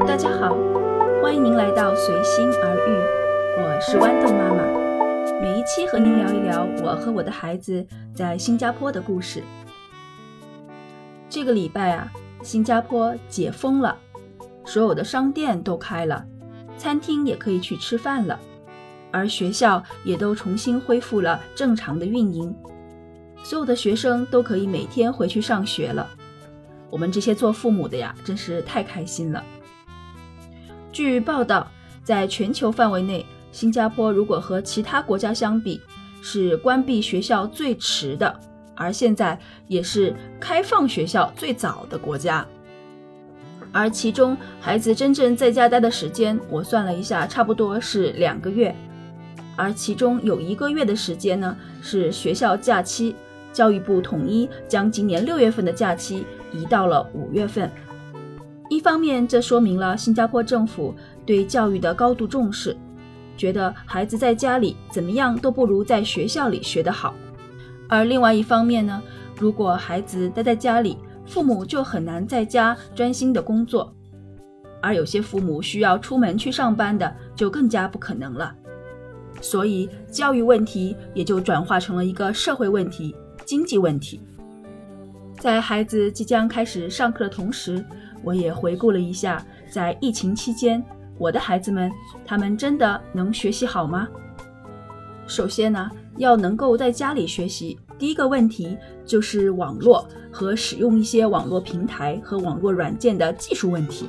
大家好，欢迎您来到随心而遇，我是豌豆妈妈。每一期和您聊一聊我和我的孩子在新加坡的故事。这个礼拜啊，新加坡解封了，所有的商店都开了，餐厅也可以去吃饭了，而学校也都重新恢复了正常的运营，所有的学生都可以每天回去上学了。我们这些做父母的呀，真是太开心了。据报道，在全球范围内，新加坡如果和其他国家相比，是关闭学校最迟的，而现在也是开放学校最早的国家。而其中，孩子真正在家待的时间，我算了一下，差不多是两个月。而其中有一个月的时间呢，是学校假期，教育部统一将今年六月份的假期。移到了五月份。一方面，这说明了新加坡政府对教育的高度重视，觉得孩子在家里怎么样都不如在学校里学得好；而另外一方面呢，如果孩子待在家里，父母就很难在家专心的工作，而有些父母需要出门去上班的，就更加不可能了。所以，教育问题也就转化成了一个社会问题、经济问题。在孩子即将开始上课的同时，我也回顾了一下，在疫情期间，我的孩子们，他们真的能学习好吗？首先呢，要能够在家里学习，第一个问题就是网络和使用一些网络平台和网络软件的技术问题。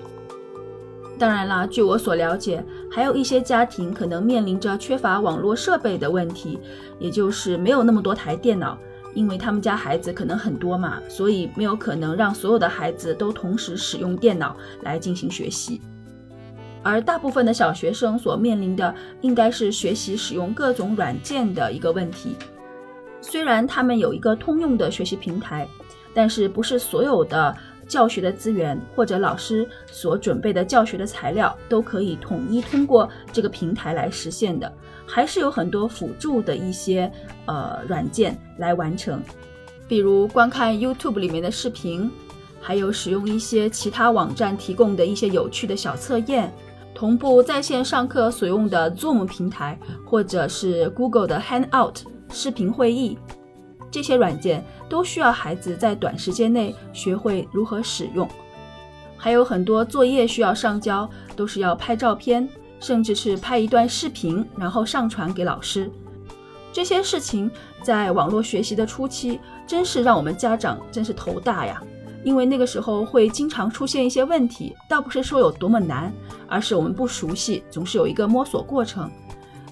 当然啦，据我所了解，还有一些家庭可能面临着缺乏网络设备的问题，也就是没有那么多台电脑。因为他们家孩子可能很多嘛，所以没有可能让所有的孩子都同时使用电脑来进行学习。而大部分的小学生所面临的应该是学习使用各种软件的一个问题。虽然他们有一个通用的学习平台，但是不是所有的教学的资源或者老师所准备的教学的材料都可以统一通过这个平台来实现的。还是有很多辅助的一些呃软件来完成，比如观看 YouTube 里面的视频，还有使用一些其他网站提供的一些有趣的小测验，同步在线上课所用的 Zoom 平台，或者是 Google 的 Hangout 视频会议，这些软件都需要孩子在短时间内学会如何使用。还有很多作业需要上交，都是要拍照片。甚至是拍一段视频，然后上传给老师。这些事情在网络学习的初期，真是让我们家长真是头大呀！因为那个时候会经常出现一些问题，倒不是说有多么难，而是我们不熟悉，总是有一个摸索过程。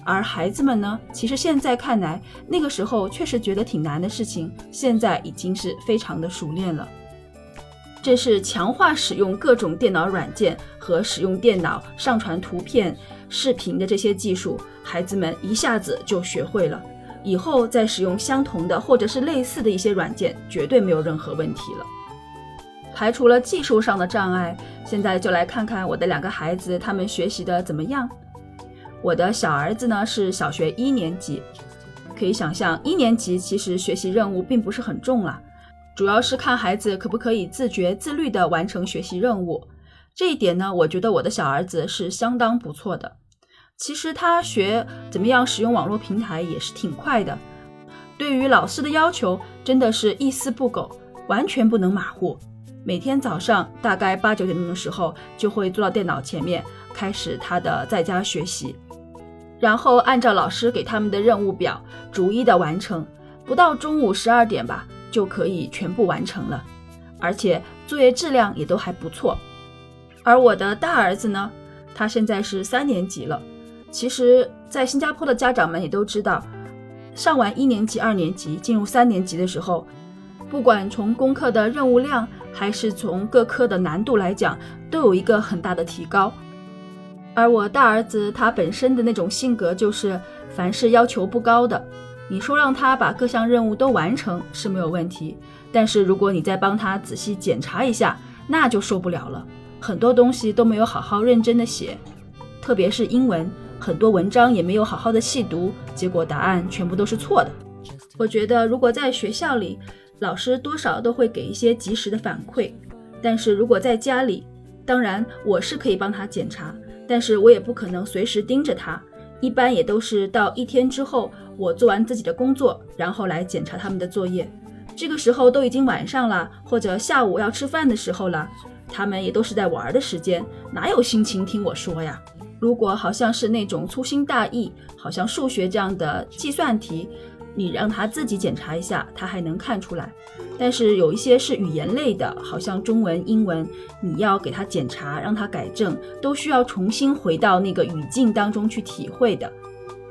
而孩子们呢，其实现在看来，那个时候确实觉得挺难的事情，现在已经是非常的熟练了。这是强化使用各种电脑软件和使用电脑上传图片、视频的这些技术，孩子们一下子就学会了。以后再使用相同的或者是类似的一些软件，绝对没有任何问题了。排除了技术上的障碍，现在就来看看我的两个孩子，他们学习的怎么样。我的小儿子呢是小学一年级，可以想象一年级其实学习任务并不是很重了。主要是看孩子可不可以自觉自律地完成学习任务，这一点呢，我觉得我的小儿子是相当不错的。其实他学怎么样使用网络平台也是挺快的，对于老师的要求真的是一丝不苟，完全不能马虎。每天早上大概八九点钟的时候就会坐到电脑前面开始他的在家学习，然后按照老师给他们的任务表逐一的完成，不到中午十二点吧。就可以全部完成了，而且作业质量也都还不错。而我的大儿子呢，他现在是三年级了。其实，在新加坡的家长们也都知道，上完一年级、二年级，进入三年级的时候，不管从功课的任务量，还是从各科的难度来讲，都有一个很大的提高。而我大儿子他本身的那种性格，就是凡事要求不高的。你说让他把各项任务都完成是没有问题，但是如果你再帮他仔细检查一下，那就受不了了。很多东西都没有好好认真的写，特别是英文，很多文章也没有好好的细读，结果答案全部都是错的。我觉得如果在学校里，老师多少都会给一些及时的反馈，但是如果在家里，当然，我是可以帮他检查，但是我也不可能随时盯着他。一般也都是到一天之后，我做完自己的工作，然后来检查他们的作业。这个时候都已经晚上了，或者下午要吃饭的时候了，他们也都是在玩的时间，哪有心情听我说呀？如果好像是那种粗心大意，好像数学这样的计算题。你让他自己检查一下，他还能看出来。但是有一些是语言类的，好像中文、英文，你要给他检查，让他改正，都需要重新回到那个语境当中去体会的，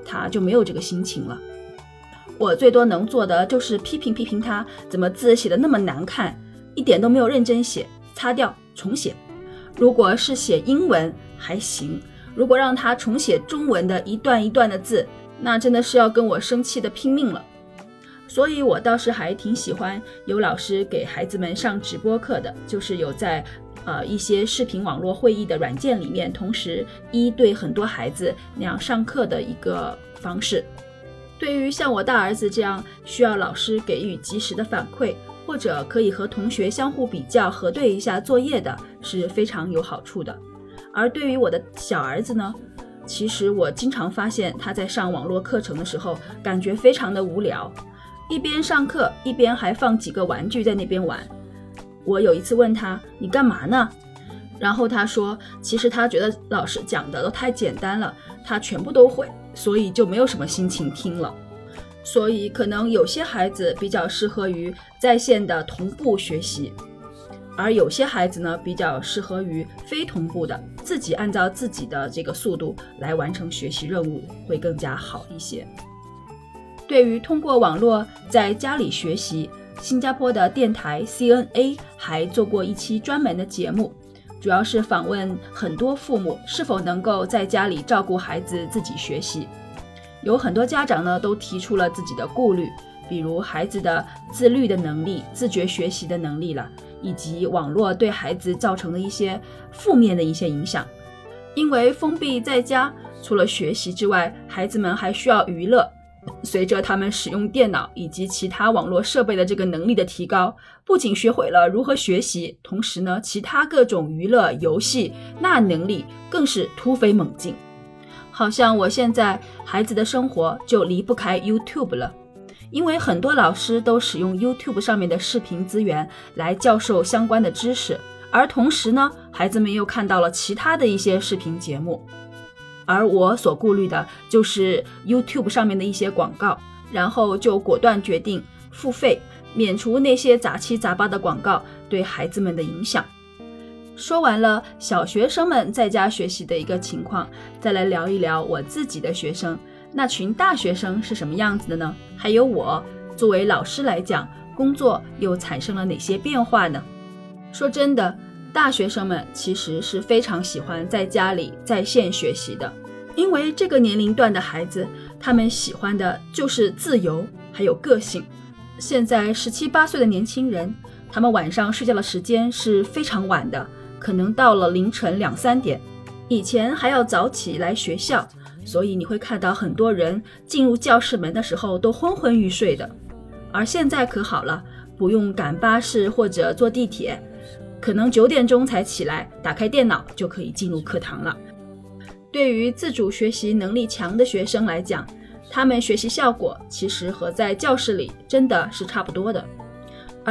他就没有这个心情了。我最多能做的就是批评批评他，怎么字写的那么难看，一点都没有认真写，擦掉重写。如果是写英文还行，如果让他重写中文的一段一段的字。那真的是要跟我生气的拼命了，所以我倒是还挺喜欢有老师给孩子们上直播课的，就是有在呃一些视频网络会议的软件里面，同时一对很多孩子那样上课的一个方式。对于像我大儿子这样需要老师给予及时的反馈，或者可以和同学相互比较核对一下作业的，是非常有好处的。而对于我的小儿子呢？其实我经常发现他在上网络课程的时候，感觉非常的无聊，一边上课一边还放几个玩具在那边玩。我有一次问他：“你干嘛呢？”然后他说：“其实他觉得老师讲的都太简单了，他全部都会，所以就没有什么心情听了。所以可能有些孩子比较适合于在线的同步学习。”而有些孩子呢，比较适合于非同步的，自己按照自己的这个速度来完成学习任务，会更加好一些。对于通过网络在家里学习，新加坡的电台 CNA 还做过一期专门的节目，主要是访问很多父母是否能够在家里照顾孩子自己学习。有很多家长呢，都提出了自己的顾虑，比如孩子的自律的能力、自觉学习的能力了。以及网络对孩子造成的一些负面的一些影响，因为封闭在家，除了学习之外，孩子们还需要娱乐。随着他们使用电脑以及其他网络设备的这个能力的提高，不仅学会了如何学习，同时呢，其他各种娱乐游戏那能力更是突飞猛进。好像我现在孩子的生活就离不开 YouTube 了。因为很多老师都使用 YouTube 上面的视频资源来教授相关的知识，而同时呢，孩子们又看到了其他的一些视频节目，而我所顾虑的就是 YouTube 上面的一些广告，然后就果断决定付费，免除那些杂七杂八的广告对孩子们的影响。说完了小学生们在家学习的一个情况，再来聊一聊我自己的学生。那群大学生是什么样子的呢？还有我作为老师来讲，工作又产生了哪些变化呢？说真的，大学生们其实是非常喜欢在家里在线学习的，因为这个年龄段的孩子，他们喜欢的就是自由还有个性。现在十七八岁的年轻人，他们晚上睡觉的时间是非常晚的，可能到了凌晨两三点，以前还要早起来学校。所以你会看到很多人进入教室门的时候都昏昏欲睡的，而现在可好了，不用赶巴士或者坐地铁，可能九点钟才起来，打开电脑就可以进入课堂了。对于自主学习能力强的学生来讲，他们学习效果其实和在教室里真的是差不多的。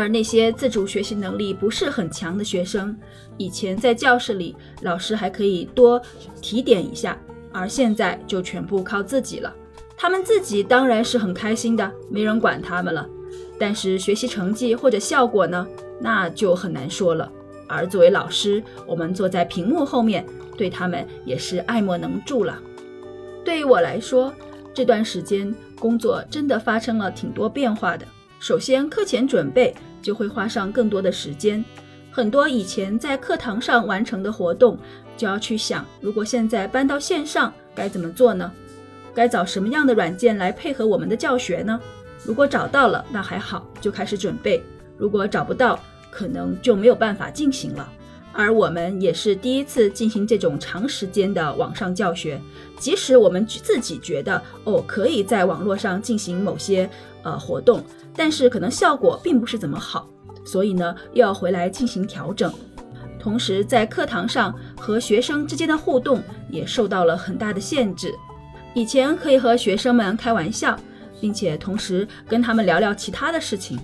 而那些自主学习能力不是很强的学生，以前在教室里老师还可以多提点一下。而现在就全部靠自己了，他们自己当然是很开心的，没人管他们了。但是学习成绩或者效果呢，那就很难说了。而作为老师，我们坐在屏幕后面，对他们也是爱莫能助了。对于我来说，这段时间工作真的发生了挺多变化的。首先，课前准备就会花上更多的时间。很多以前在课堂上完成的活动，就要去想，如果现在搬到线上该怎么做呢？该找什么样的软件来配合我们的教学呢？如果找到了，那还好，就开始准备；如果找不到，可能就没有办法进行了。而我们也是第一次进行这种长时间的网上教学，即使我们自己觉得哦可以在网络上进行某些呃活动，但是可能效果并不是怎么好。所以呢，又要回来进行调整，同时在课堂上和学生之间的互动也受到了很大的限制。以前可以和学生们开玩笑，并且同时跟他们聊聊其他的事情，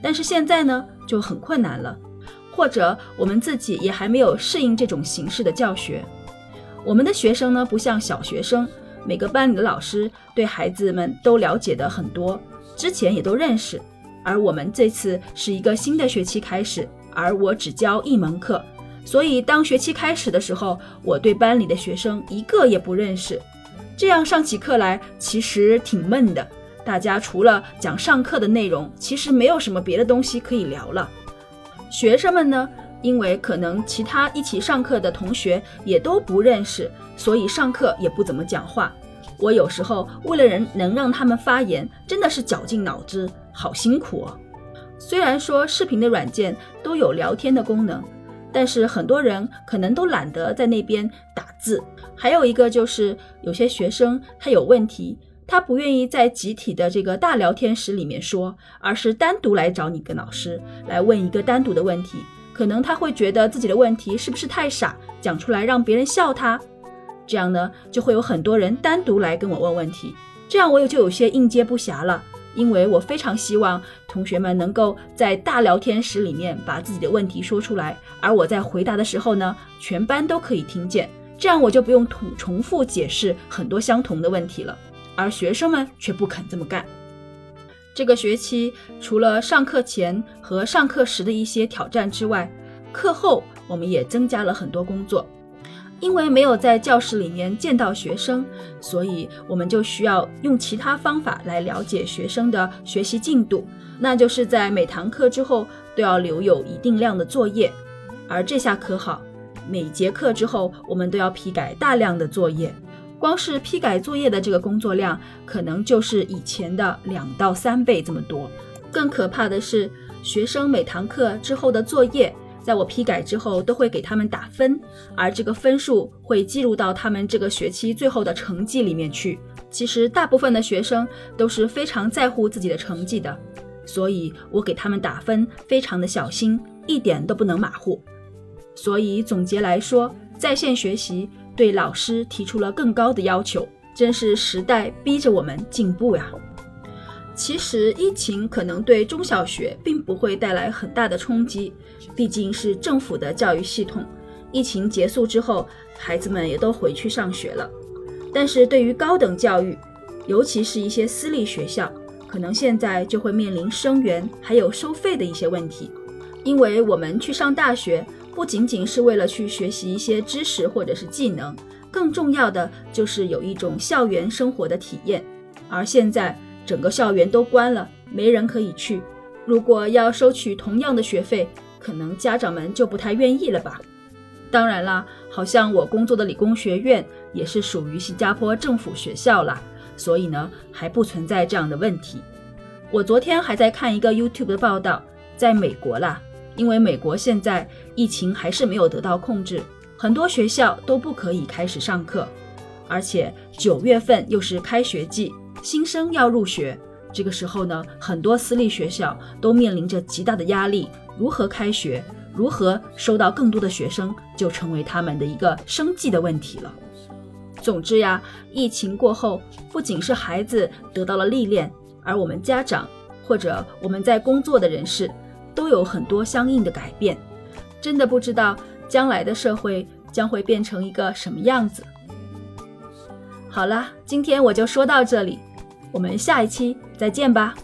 但是现在呢就很困难了，或者我们自己也还没有适应这种形式的教学。我们的学生呢不像小学生，每个班里的老师对孩子们都了解的很多，之前也都认识。而我们这次是一个新的学期开始，而我只教一门课，所以当学期开始的时候，我对班里的学生一个也不认识。这样上起课来其实挺闷的，大家除了讲上课的内容，其实没有什么别的东西可以聊了。学生们呢，因为可能其他一起上课的同学也都不认识，所以上课也不怎么讲话。我有时候为了人能让他们发言，真的是绞尽脑汁。好辛苦哦！虽然说视频的软件都有聊天的功能，但是很多人可能都懒得在那边打字。还有一个就是有些学生他有问题，他不愿意在集体的这个大聊天室里面说，而是单独来找你跟老师来问一个单独的问题。可能他会觉得自己的问题是不是太傻，讲出来让别人笑他。这样呢，就会有很多人单独来跟我问问题，这样我也就有些应接不暇了。因为我非常希望同学们能够在大聊天室里面把自己的问题说出来，而我在回答的时候呢，全班都可以听见，这样我就不用重重复解释很多相同的问题了。而学生们却不肯这么干。这个学期除了上课前和上课时的一些挑战之外，课后我们也增加了很多工作。因为没有在教室里面见到学生，所以我们就需要用其他方法来了解学生的学习进度。那就是在每堂课之后都要留有一定量的作业，而这下可好，每节课之后我们都要批改大量的作业。光是批改作业的这个工作量，可能就是以前的两到三倍这么多。更可怕的是，学生每堂课之后的作业。在我批改之后，都会给他们打分，而这个分数会记录到他们这个学期最后的成绩里面去。其实大部分的学生都是非常在乎自己的成绩的，所以我给他们打分非常的小心，一点都不能马虎。所以总结来说，在线学习对老师提出了更高的要求，真是时代逼着我们进步呀。其实疫情可能对中小学并不会带来很大的冲击，毕竟是政府的教育系统。疫情结束之后，孩子们也都回去上学了。但是对于高等教育，尤其是一些私立学校，可能现在就会面临生源还有收费的一些问题。因为我们去上大学，不仅仅是为了去学习一些知识或者是技能，更重要的就是有一种校园生活的体验。而现在，整个校园都关了，没人可以去。如果要收取同样的学费，可能家长们就不太愿意了吧。当然啦，好像我工作的理工学院也是属于新加坡政府学校啦，所以呢还不存在这样的问题。我昨天还在看一个 YouTube 的报道，在美国啦，因为美国现在疫情还是没有得到控制，很多学校都不可以开始上课，而且九月份又是开学季。新生要入学，这个时候呢，很多私立学校都面临着极大的压力。如何开学，如何收到更多的学生，就成为他们的一个生计的问题了。总之呀，疫情过后，不仅是孩子得到了历练，而我们家长或者我们在工作的人士，都有很多相应的改变。真的不知道将来的社会将会变成一个什么样子。好了，今天我就说到这里。我们下一期再见吧。